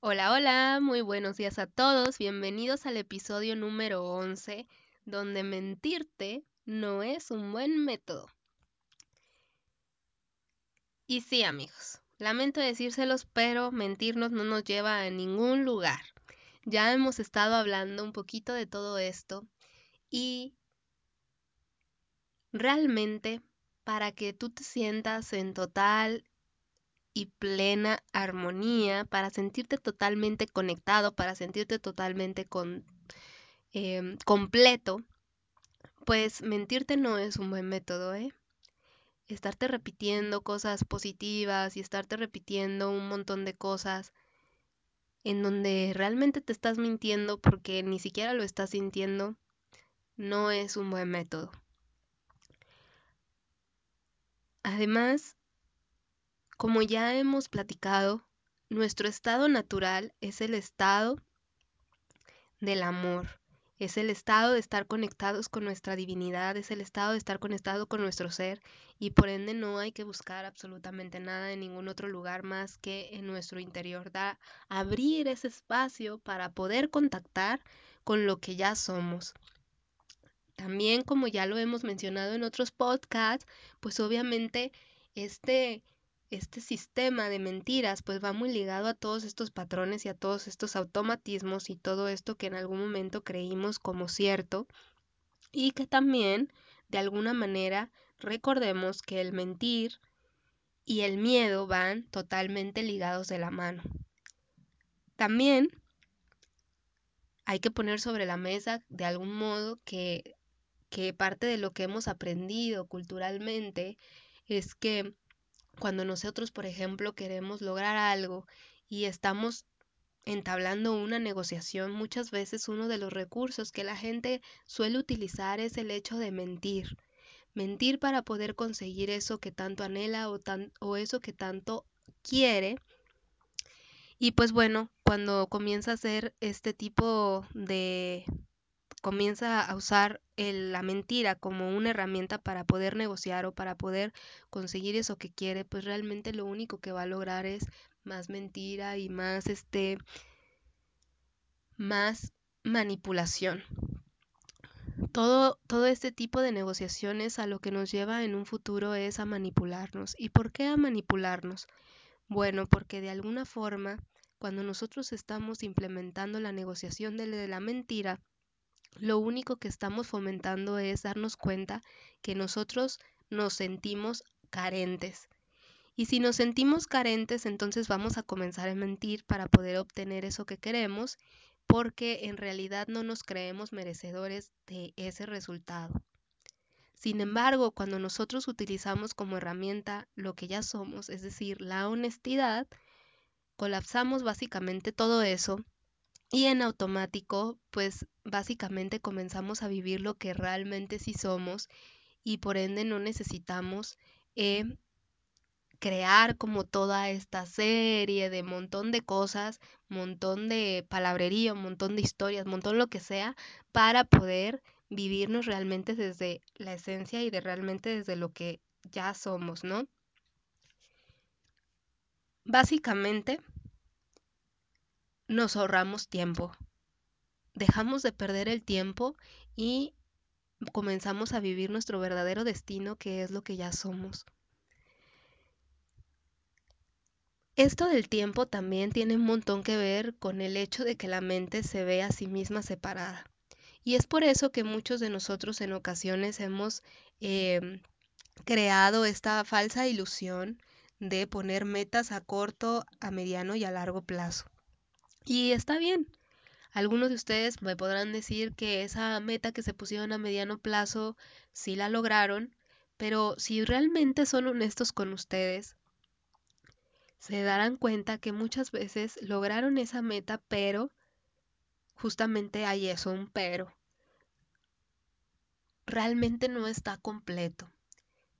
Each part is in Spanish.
Hola, hola, muy buenos días a todos. Bienvenidos al episodio número 11, donde mentirte no es un buen método. Y sí, amigos, lamento decírselos, pero mentirnos no nos lleva a ningún lugar. Ya hemos estado hablando un poquito de todo esto y realmente para que tú te sientas en total y plena armonía, para sentirte totalmente conectado, para sentirte totalmente con, eh, completo, pues mentirte no es un buen método, ¿eh? Estarte repitiendo cosas positivas y estarte repitiendo un montón de cosas en donde realmente te estás mintiendo porque ni siquiera lo estás sintiendo, no es un buen método. Además, como ya hemos platicado, nuestro estado natural es el estado del amor, es el estado de estar conectados con nuestra divinidad, es el estado de estar conectado con nuestro ser y por ende no hay que buscar absolutamente nada en ningún otro lugar más que en nuestro interior, da abrir ese espacio para poder contactar con lo que ya somos. También como ya lo hemos mencionado en otros podcasts, pues obviamente este este sistema de mentiras pues va muy ligado a todos estos patrones y a todos estos automatismos y todo esto que en algún momento creímos como cierto y que también de alguna manera recordemos que el mentir y el miedo van totalmente ligados de la mano. También hay que poner sobre la mesa de algún modo que, que parte de lo que hemos aprendido culturalmente es que cuando nosotros, por ejemplo, queremos lograr algo y estamos entablando una negociación, muchas veces uno de los recursos que la gente suele utilizar es el hecho de mentir. Mentir para poder conseguir eso que tanto anhela o, o eso que tanto quiere. Y pues bueno, cuando comienza a hacer este tipo de comienza a usar el, la mentira como una herramienta para poder negociar o para poder conseguir eso que quiere, pues realmente lo único que va a lograr es más mentira y más este más manipulación. Todo, todo este tipo de negociaciones a lo que nos lleva en un futuro es a manipularnos. ¿Y por qué a manipularnos? Bueno, porque de alguna forma, cuando nosotros estamos implementando la negociación de, de la mentira, lo único que estamos fomentando es darnos cuenta que nosotros nos sentimos carentes. Y si nos sentimos carentes, entonces vamos a comenzar a mentir para poder obtener eso que queremos, porque en realidad no nos creemos merecedores de ese resultado. Sin embargo, cuando nosotros utilizamos como herramienta lo que ya somos, es decir, la honestidad, colapsamos básicamente todo eso y en automático, pues básicamente comenzamos a vivir lo que realmente sí somos y por ende no necesitamos eh, crear como toda esta serie de montón de cosas, montón de palabrería, montón de historias, montón lo que sea, para poder vivirnos realmente desde la esencia y de realmente desde lo que ya somos, ¿no? Básicamente, nos ahorramos tiempo. Dejamos de perder el tiempo y comenzamos a vivir nuestro verdadero destino, que es lo que ya somos. Esto del tiempo también tiene un montón que ver con el hecho de que la mente se ve a sí misma separada. Y es por eso que muchos de nosotros en ocasiones hemos eh, creado esta falsa ilusión de poner metas a corto, a mediano y a largo plazo. Y está bien. Algunos de ustedes me podrán decir que esa meta que se pusieron a mediano plazo sí la lograron, pero si realmente son honestos con ustedes, se darán cuenta que muchas veces lograron esa meta, pero justamente hay eso, un pero. Realmente no está completo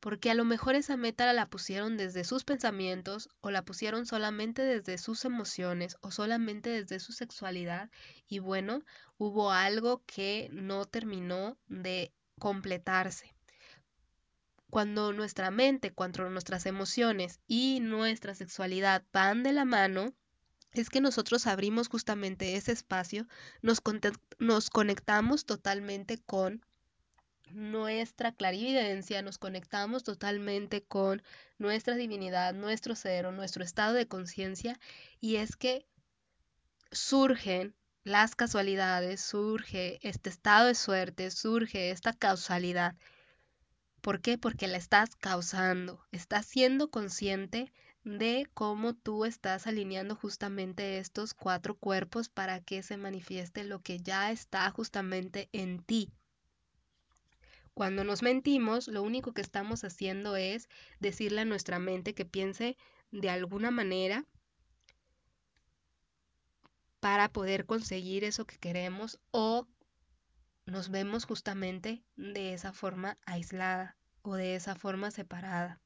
porque a lo mejor esa meta la pusieron desde sus pensamientos o la pusieron solamente desde sus emociones o solamente desde su sexualidad y bueno, hubo algo que no terminó de completarse. Cuando nuestra mente, cuando nuestras emociones y nuestra sexualidad van de la mano, es que nosotros abrimos justamente ese espacio, nos, nos conectamos totalmente con nuestra clarividencia, nos conectamos totalmente con nuestra divinidad, nuestro ser o nuestro estado de conciencia y es que surgen las casualidades, surge este estado de suerte, surge esta causalidad. ¿Por qué? Porque la estás causando, estás siendo consciente de cómo tú estás alineando justamente estos cuatro cuerpos para que se manifieste lo que ya está justamente en ti. Cuando nos mentimos, lo único que estamos haciendo es decirle a nuestra mente que piense de alguna manera para poder conseguir eso que queremos o nos vemos justamente de esa forma aislada o de esa forma separada.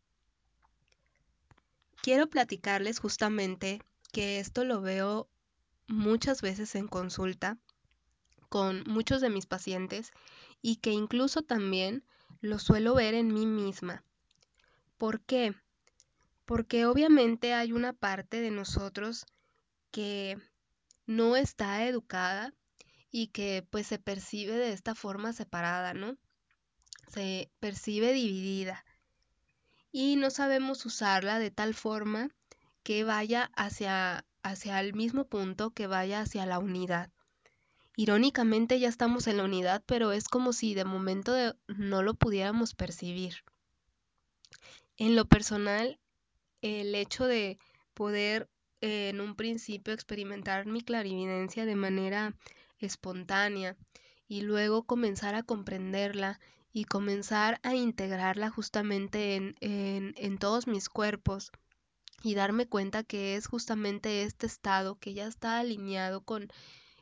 Quiero platicarles justamente que esto lo veo muchas veces en consulta con muchos de mis pacientes y que incluso también lo suelo ver en mí misma. ¿Por qué? Porque obviamente hay una parte de nosotros que no está educada y que pues se percibe de esta forma separada, ¿no? Se percibe dividida y no sabemos usarla de tal forma que vaya hacia, hacia el mismo punto, que vaya hacia la unidad. Irónicamente ya estamos en la unidad, pero es como si de momento no lo pudiéramos percibir. En lo personal, el hecho de poder eh, en un principio experimentar mi clarividencia de manera espontánea y luego comenzar a comprenderla y comenzar a integrarla justamente en, todos mis cuerpos y darme cuenta que es justamente este estado que ya está alineado con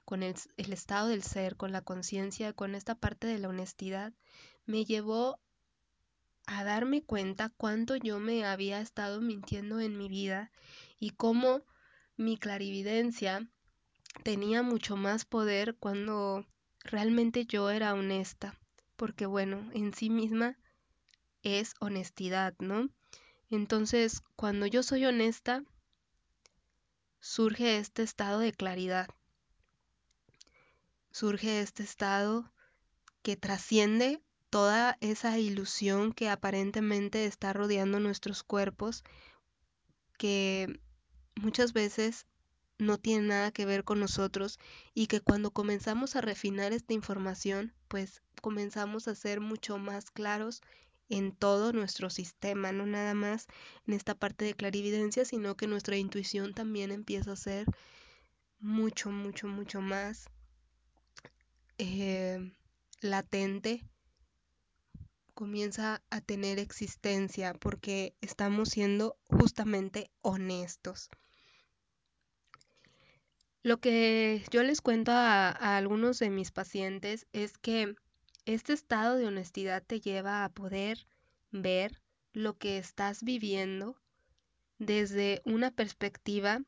con el, estado del ser, con la conciencia, con esta parte de la honestidad, me llevó a darme cuenta cuánto yo me había estado mintiendo en mi vida y cómo mi clarividencia tenía mucho más poder cuando realmente yo era honesta, porque bueno, en sí misma es honestidad, ¿no? Entonces, cuando yo soy honesta, surge este estado de claridad surge este estado que trasciende toda esa ilusión que aparentemente está rodeando nuestros cuerpos, que muchas veces no tiene nada que ver con nosotros y que cuando comenzamos a refinar esta información, pues comenzamos a ser mucho más claros en todo nuestro sistema, no nada más en esta parte de clarividencia, sino que nuestra intuición también empieza a ser mucho, mucho, mucho más eh, latente comienza a tener existencia porque estamos siendo justamente honestos. Lo que yo les cuento a, a, algunos de mis pacientes es que este estado de honestidad te lleva a poder ver lo que estás viviendo desde una perspectiva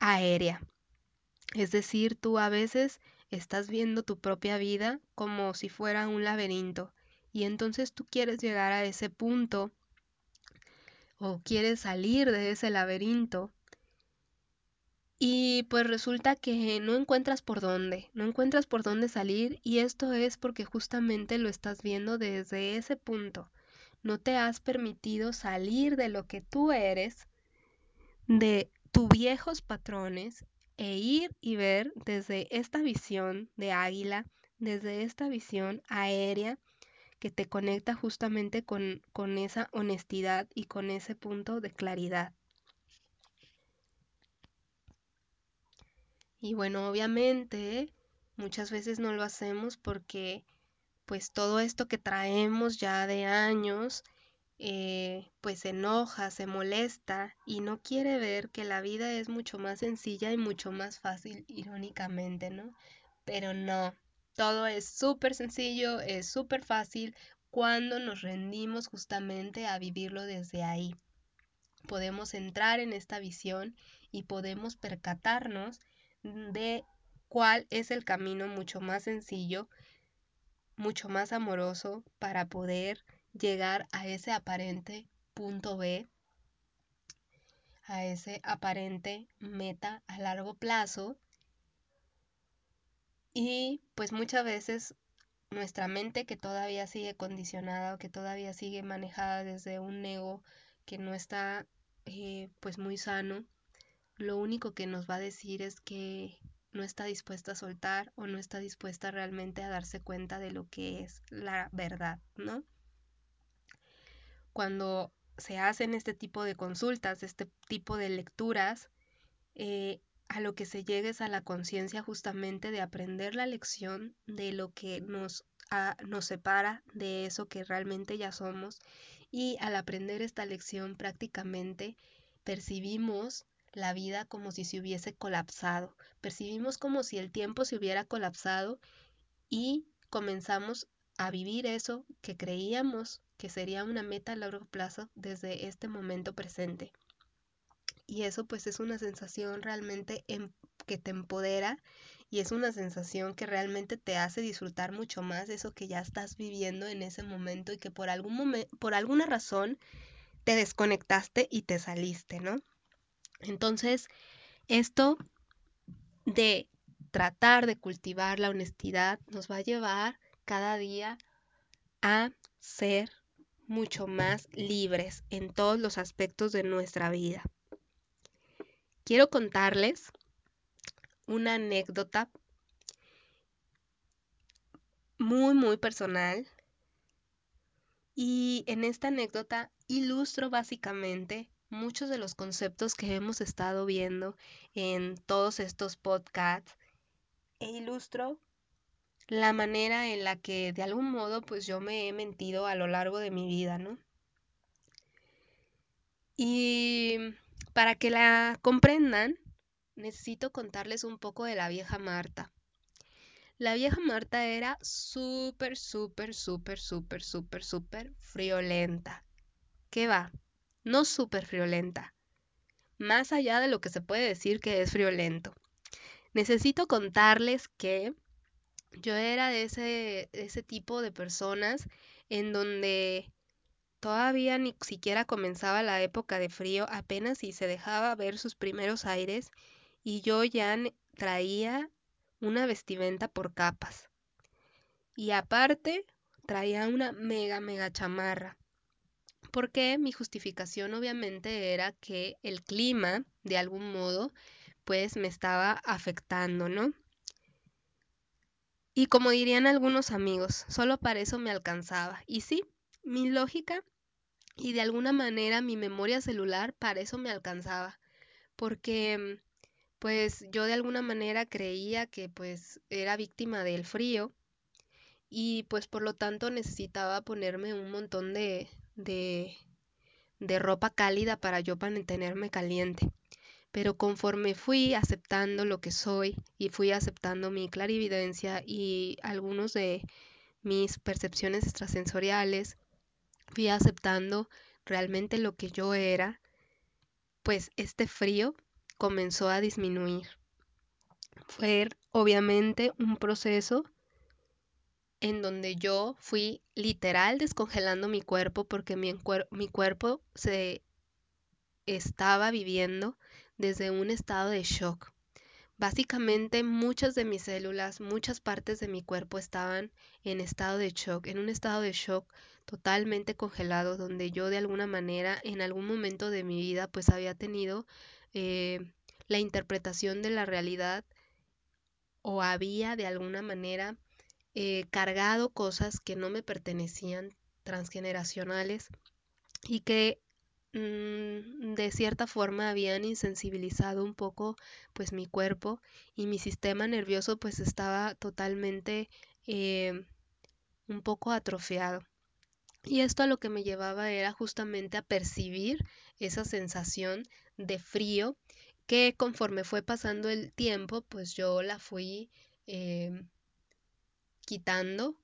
aérea. Es decir, tú a veces estás viendo tu propia vida como si fuera un laberinto y entonces tú quieres llegar a ese punto o quieres salir de ese laberinto y pues resulta que no encuentras por dónde, no encuentras por dónde salir y esto es porque justamente lo estás viendo desde ese punto. No te has permitido salir de lo que tú eres, de tus viejos patrones e ir y ver desde esta visión de águila, desde esta visión aérea que te conecta justamente con, con esa honestidad y con ese punto de claridad. Y bueno, obviamente muchas veces no lo hacemos porque pues todo esto que traemos ya de años eh, pues se enoja, se molesta y no quiere ver que la vida es mucho más sencilla y mucho más fácil, irónicamente, ¿no? Pero no, todo es súper sencillo, es súper fácil cuando nos rendimos justamente a vivirlo desde ahí. Podemos entrar en esta visión y podemos percatarnos de cuál es el camino mucho más sencillo, mucho más amoroso para poder llegar a ese aparente punto B, a ese aparente meta a largo plazo. Y pues muchas veces nuestra mente que todavía sigue condicionada o que todavía sigue manejada desde un ego que no está eh, pues muy sano, lo único que nos va a decir es que no está dispuesta a soltar o no está dispuesta realmente a darse cuenta de lo que es la verdad, ¿no? Cuando se hacen este tipo de consultas, este tipo de lecturas, eh, a lo que se llega es a la conciencia justamente de aprender la lección de lo que nos, nos separa de eso que realmente ya somos y al aprender esta lección prácticamente percibimos la vida como si se hubiese colapsado, percibimos como si el tiempo se hubiera colapsado y comenzamos a vivir eso que creíamos que sería una meta a largo plazo desde este momento presente. Y eso pues es una sensación realmente em, que te empodera y es una sensación que realmente te hace disfrutar mucho más eso que ya estás viviendo en ese momento y que por algún momento, por alguna razón te desconectaste y te saliste, ¿no? Entonces, esto de tratar de cultivar la honestidad nos va a llevar cada día a ser mucho más libres en todos los aspectos de nuestra vida. Quiero contarles una anécdota muy, muy personal. Y en esta anécdota ilustro básicamente muchos de los conceptos que hemos estado viendo en todos estos podcasts e ilustro la manera en la que de algún modo pues yo me he mentido a lo largo de mi vida, ¿no? Y para que la comprendan, necesito contarles un poco de la vieja Marta. La vieja Marta era súper, súper, súper, súper, súper, súper friolenta. ¿Qué va? No súper friolenta. Más allá de lo que se puede decir que es friolento. Necesito contarles que yo era de ese, ese tipo de personas en donde todavía ni siquiera comenzaba la época de frío, apenas si se dejaba ver sus primeros aires y yo ya traía una vestimenta por capas. Y aparte traía una mega, mega chamarra. Porque mi justificación obviamente era que el clima, de algún modo, pues me estaba afectando, ¿no? Y como dirían algunos amigos, solo para eso me alcanzaba. Y sí, mi lógica y de alguna manera mi memoria celular para eso me alcanzaba. Porque pues yo de alguna manera creía que pues era víctima del frío y pues por lo tanto necesitaba ponerme un montón de, de, de ropa cálida para yo mantenerme caliente. Pero conforme fui aceptando lo que soy y fui aceptando mi clarividencia y algunos de mis percepciones extrasensoriales, fui aceptando realmente lo que yo era, pues este frío comenzó a disminuir. Fue obviamente un proceso en donde yo fui literal descongelando mi cuerpo porque mi, mi cuerpo se estaba viviendo desde un estado de shock. Básicamente muchas de mis células, muchas partes de mi cuerpo estaban en estado de shock, en un estado de shock totalmente congelado, donde yo de alguna manera en algún momento de mi vida pues había tenido eh, la interpretación de la realidad o había de alguna manera eh, cargado cosas que no me pertenecían, transgeneracionales, y que de cierta forma habían insensibilizado un poco pues mi cuerpo y mi sistema nervioso pues estaba totalmente eh, un poco atrofiado. Y esto a lo que me llevaba era justamente a percibir esa sensación de frío que conforme fue pasando el tiempo, pues yo la fui em, quitando,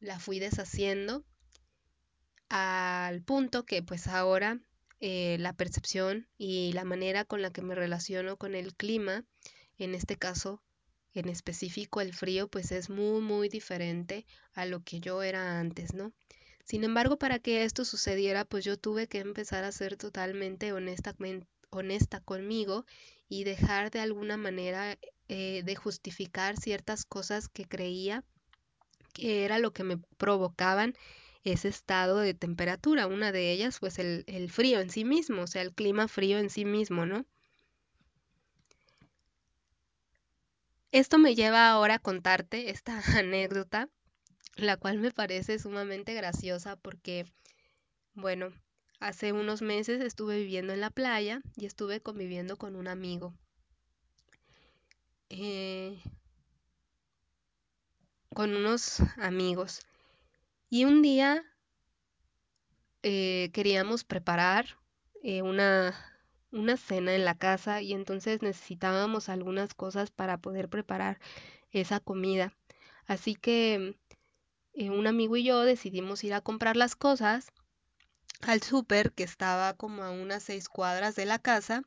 la fui deshaciendo al punto que pues ahora eh, la percepción y la manera con la que me relaciono con el clima, en este caso en específico el frío, pues es muy muy diferente a lo que yo era antes, ¿no? Sin embargo, para que esto sucediera, pues yo tuve que empezar a ser totalmente honesta, honesta conmigo y dejar de alguna manera eh, de justificar ciertas cosas que creía que era lo que me provocaban ese estado de temperatura. Una de ellas, pues el, el frío en sí mismo, o sea, el clima frío en sí mismo, ¿no? Esto me lleva ahora a contarte esta anécdota, la cual me parece sumamente graciosa porque, bueno, hace unos meses estuve viviendo en la playa y estuve conviviendo con un amigo. Eh, con unos amigos. Y un día eh, queríamos preparar eh, una, una cena en la casa y entonces necesitábamos algunas cosas para poder preparar esa comida. Así que eh, un amigo y yo decidimos ir a comprar las cosas al súper que estaba como a unas seis cuadras de la casa.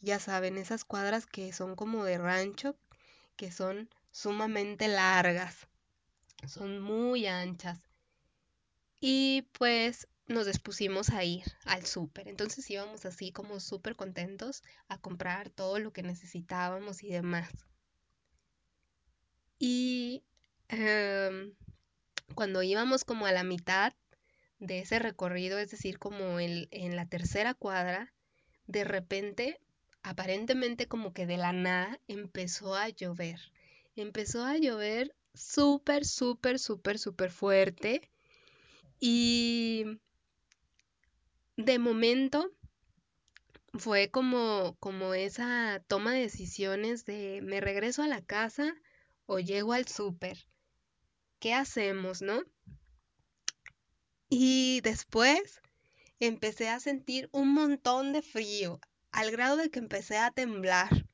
Ya saben, esas cuadras que son como de rancho, que son sumamente largas, son muy anchas. Y pues nos dispusimos a ir al súper. Entonces íbamos así como súper contentos a comprar todo lo que necesitábamos y demás. Y em, cuando íbamos como a la mitad de ese recorrido, es decir, como en, en la tercera cuadra, de repente, aparentemente como que de la nada, empezó a llover. Empezó a llover súper, súper, súper, súper fuerte. Y de momento fue como, como esa toma de decisiones de me regreso a la casa o llego al súper. ¿Qué hacemos, no? Y después empecé a sentir un montón de frío, al grado de que empecé a temblar.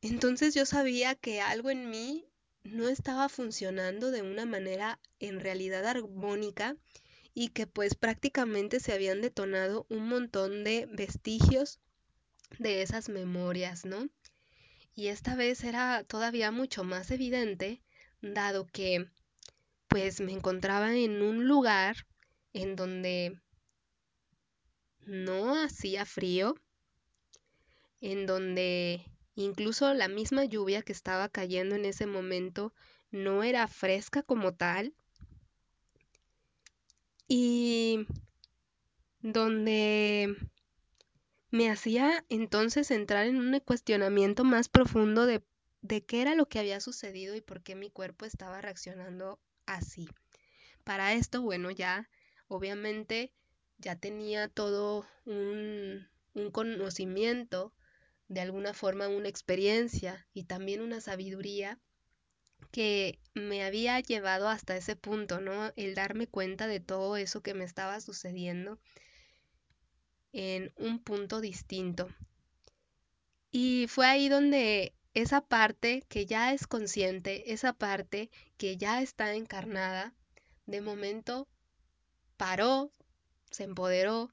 Entonces yo sabía que algo en mí no estaba funcionando de una manera en realidad armónica y que pues prácticamente se habían detonado un montón de vestigios de esas memorias, ¿no? Y esta vez era todavía mucho más evidente, dado que pues me encontraba en un lugar en donde no hacía frío, en donde incluso la misma lluvia que estaba cayendo en ese momento no era fresca como tal, y donde me hacía entonces entrar en un cuestionamiento más profundo de, de qué era lo que había sucedido y por qué mi cuerpo estaba reaccionando así. Para esto, bueno, ya obviamente ya tenía todo un, un conocimiento, de alguna forma una experiencia y también una sabiduría que me había llevado hasta ese punto, ¿no? El darme cuenta de todo eso que me estaba sucediendo en un punto distinto. Y fue ahí donde esa parte que ya es consciente, esa parte que ya está encarnada, de momento paró, se empoderó,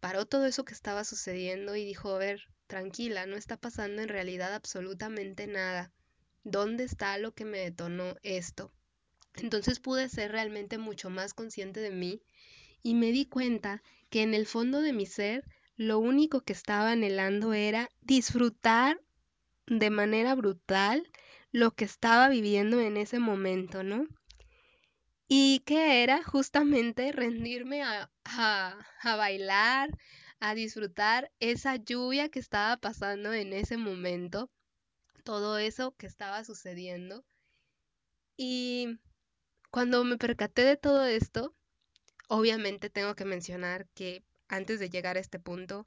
paró todo eso que estaba sucediendo y dijo, a ver, tranquila, no está pasando en realidad absolutamente nada. ¿Dónde está lo que me detonó esto? Entonces pude ser realmente mucho más consciente de mí y me di cuenta que en el fondo de mi ser lo único que estaba anhelando era disfrutar de manera brutal lo que estaba viviendo en ese momento, ¿no? Y que era justamente rendirme a, a, a bailar, a disfrutar esa lluvia que estaba pasando en ese momento todo eso que estaba sucediendo. Y cuando me percaté de todo esto, obviamente tengo que mencionar que antes de llegar a este punto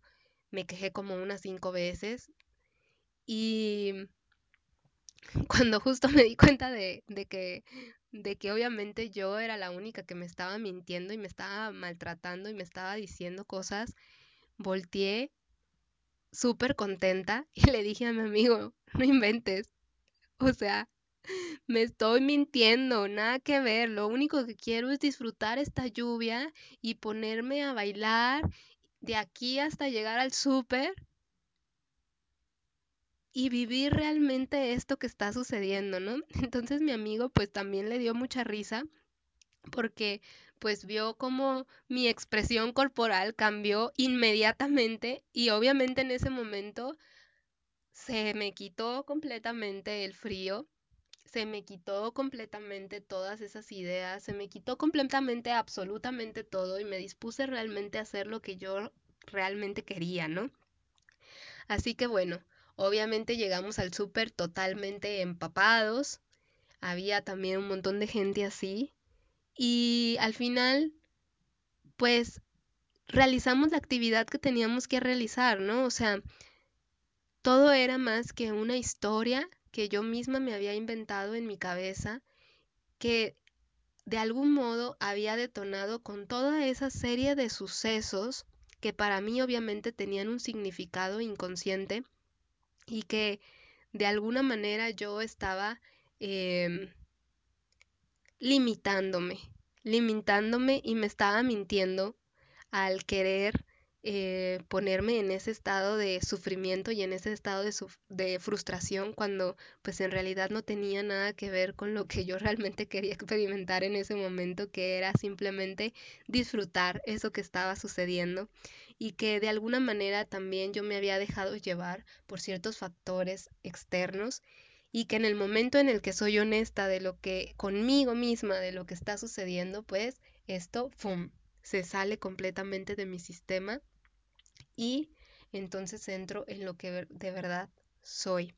me quejé como unas cinco veces y cuando justo me di cuenta de, de que de que obviamente yo era la única que me estaba mintiendo y me estaba maltratando y me estaba diciendo cosas, volteé súper contenta y le dije a mi amigo, no inventes, o sea, me estoy mintiendo, nada que ver. Lo único que quiero es disfrutar esta lluvia y ponerme a bailar de aquí hasta llegar al súper y vivir realmente esto que está sucediendo, ¿no? Entonces mi amigo pues también le dio mucha risa porque pues vio como mi expresión corporal cambió inmediatamente y obviamente en ese momento se me quitó completamente el frío, se me quitó completamente todas esas ideas, se me quitó completamente absolutamente todo y me dispuse realmente a hacer lo que yo realmente quería, ¿no? Así que bueno, obviamente llegamos al súper totalmente empapados, había también un montón de gente así y al final, pues realizamos la actividad que teníamos que realizar, ¿no? O sea, todo era más que una historia que yo misma me había inventado en mi cabeza, que de algún modo había detonado con toda esa serie de sucesos que para mí obviamente tenían un significado inconsciente y que de alguna manera yo estaba eh, limitándome, limitándome y me estaba mintiendo al querer eh, ponerme en ese estado de sufrimiento y en ese estado de, de, frustración cuando pues en realidad no tenía nada que ver con lo que yo realmente quería experimentar en ese momento, que era simplemente disfrutar eso que estaba sucediendo y que de alguna manera también yo me había dejado llevar por ciertos factores externos y que en el momento en el que soy honesta de lo que conmigo misma, de lo que está sucediendo, pues esto, ¡fum!, se sale completamente de mi sistema y entonces entro en lo que de verdad soy.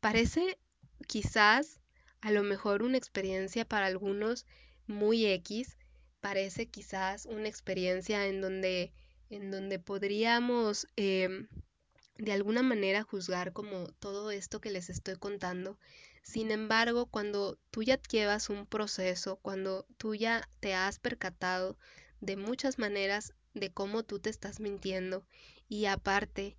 Parece quizás a lo mejor una experiencia para algunos muy X, parece quizás una experiencia en donde, en donde podríamos eh, de alguna manera juzgar como todo esto que les estoy contando. Sin embargo, cuando tú ya llevas un proceso, cuando tú ya te has percatado de muchas maneras de cómo tú te estás mintiendo y aparte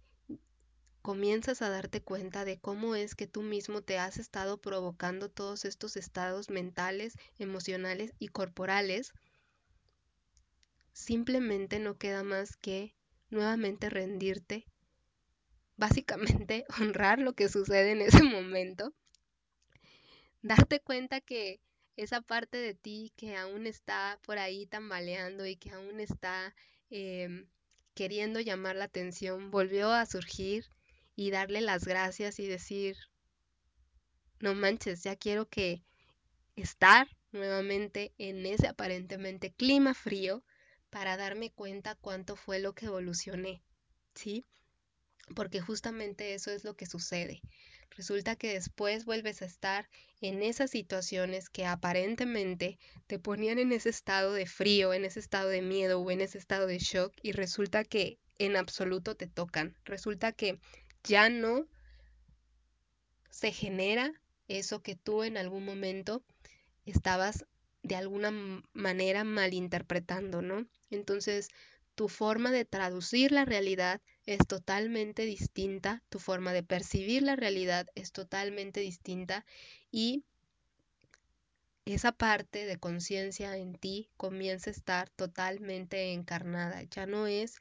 comienzas a darte cuenta de cómo es que tú mismo te has estado provocando todos estos estados mentales, emocionales y corporales, simplemente no queda más que nuevamente rendirte básicamente honrar lo que sucede en ese momento, darte cuenta que esa parte de ti que aún está por ahí tambaleando y que aún está eh, queriendo llamar la atención, volvió a surgir y darle las gracias y decir, no manches, ya quiero que estar nuevamente en ese aparentemente clima frío para darme cuenta cuánto fue lo que evolucioné, ¿sí? Porque justamente eso es lo que sucede. Resulta que después vuelves a estar en esas situaciones que aparentemente te ponían en ese estado de frío, en ese estado de miedo o en ese estado de shock y resulta que en absoluto te tocan. Resulta que ya no se genera eso que tú en algún momento estabas de alguna manera malinterpretando, ¿no? Entonces, tu forma de traducir la realidad es totalmente distinta, tu forma de percibir la realidad es totalmente distinta y esa parte de conciencia en ti comienza a estar totalmente encarnada. Ya no es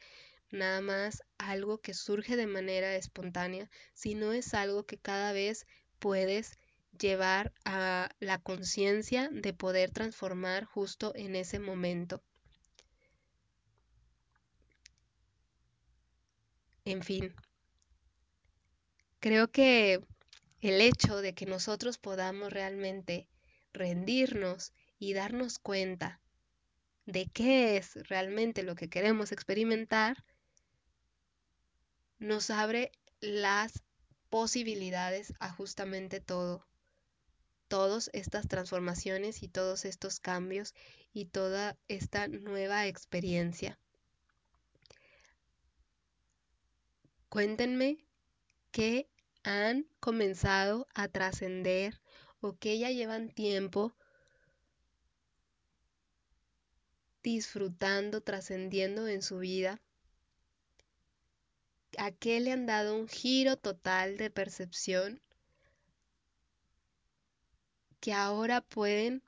nada más algo que surge de manera espontánea, sino es algo que cada vez puedes llevar a la conciencia de poder transformar justo en ese momento. En fin, creo que el hecho de que nosotros podamos realmente rendirnos y darnos cuenta de qué es realmente lo que queremos experimentar, nos abre las posibilidades a justamente todo. Todas estas transformaciones y todos estos cambios y toda esta nueva experiencia. Cuéntenme qué han comenzado a trascender o que ya llevan tiempo disfrutando, trascendiendo en su vida, a qué le han dado un giro total de percepción que ahora pueden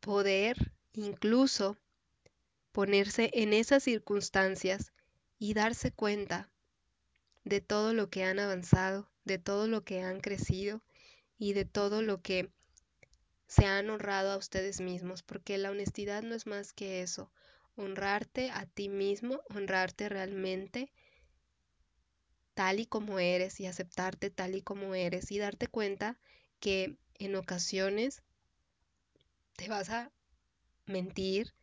poder incluso ponerse en esas circunstancias y darse cuenta de todo lo que han avanzado, de todo lo que han crecido y de todo lo que se han honrado a ustedes mismos, porque la honestidad no es más que eso, honrarte a ti mismo, honrarte realmente tal y como eres y aceptarte tal y como eres y darte cuenta que en ocasiones te vas a mentir,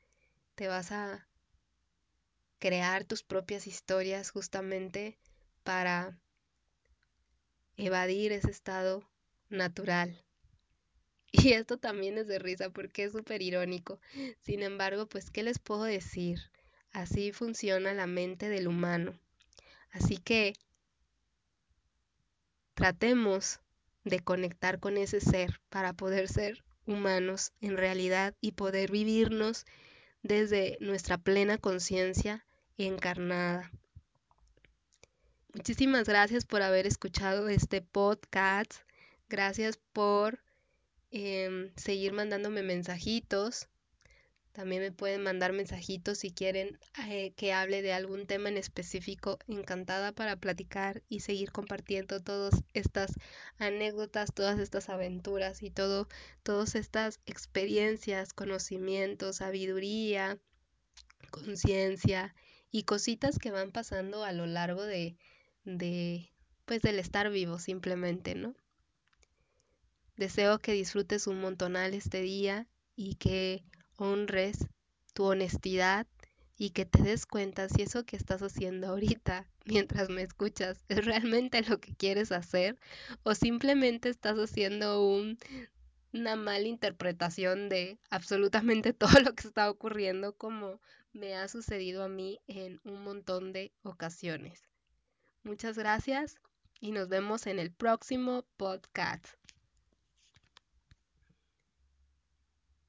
te vas a crear tus propias historias justamente para evadir ese estado natural y esto también es de risa porque es súper irónico. Sin embargo, pues, ¿qué les puedo decir? Así funciona la mente del humano. Así que tratemos de conectar con ese ser para poder ser humanos en realidad y poder vivirnos desde nuestra plena conciencia encarnada. Muchísimas gracias por haber escuchado este podcast. Gracias por Em, seguir mandándome mensajitos. También me pueden mandar mensajitos si quieren eh, que hable de algún tema en específico. Encantada para platicar y seguir compartiendo todas estas anécdotas, todas estas aventuras y todo, todas estas experiencias, conocimientos, sabiduría, conciencia y cositas que van pasando a lo largo de, de, pues del estar vivo simplemente, ¿no? Deseo que disfrutes un montonal este día y que honres tu honestidad y que te des cuenta si eso que estás haciendo ahorita mientras me escuchas es realmente lo que quieres hacer o simplemente estás haciendo una mala interpretación de absolutamente todo lo que está ocurriendo como me ha sucedido a mí en un montón de ocasiones. Muchas gracias y nos vemos en el próximo podcast.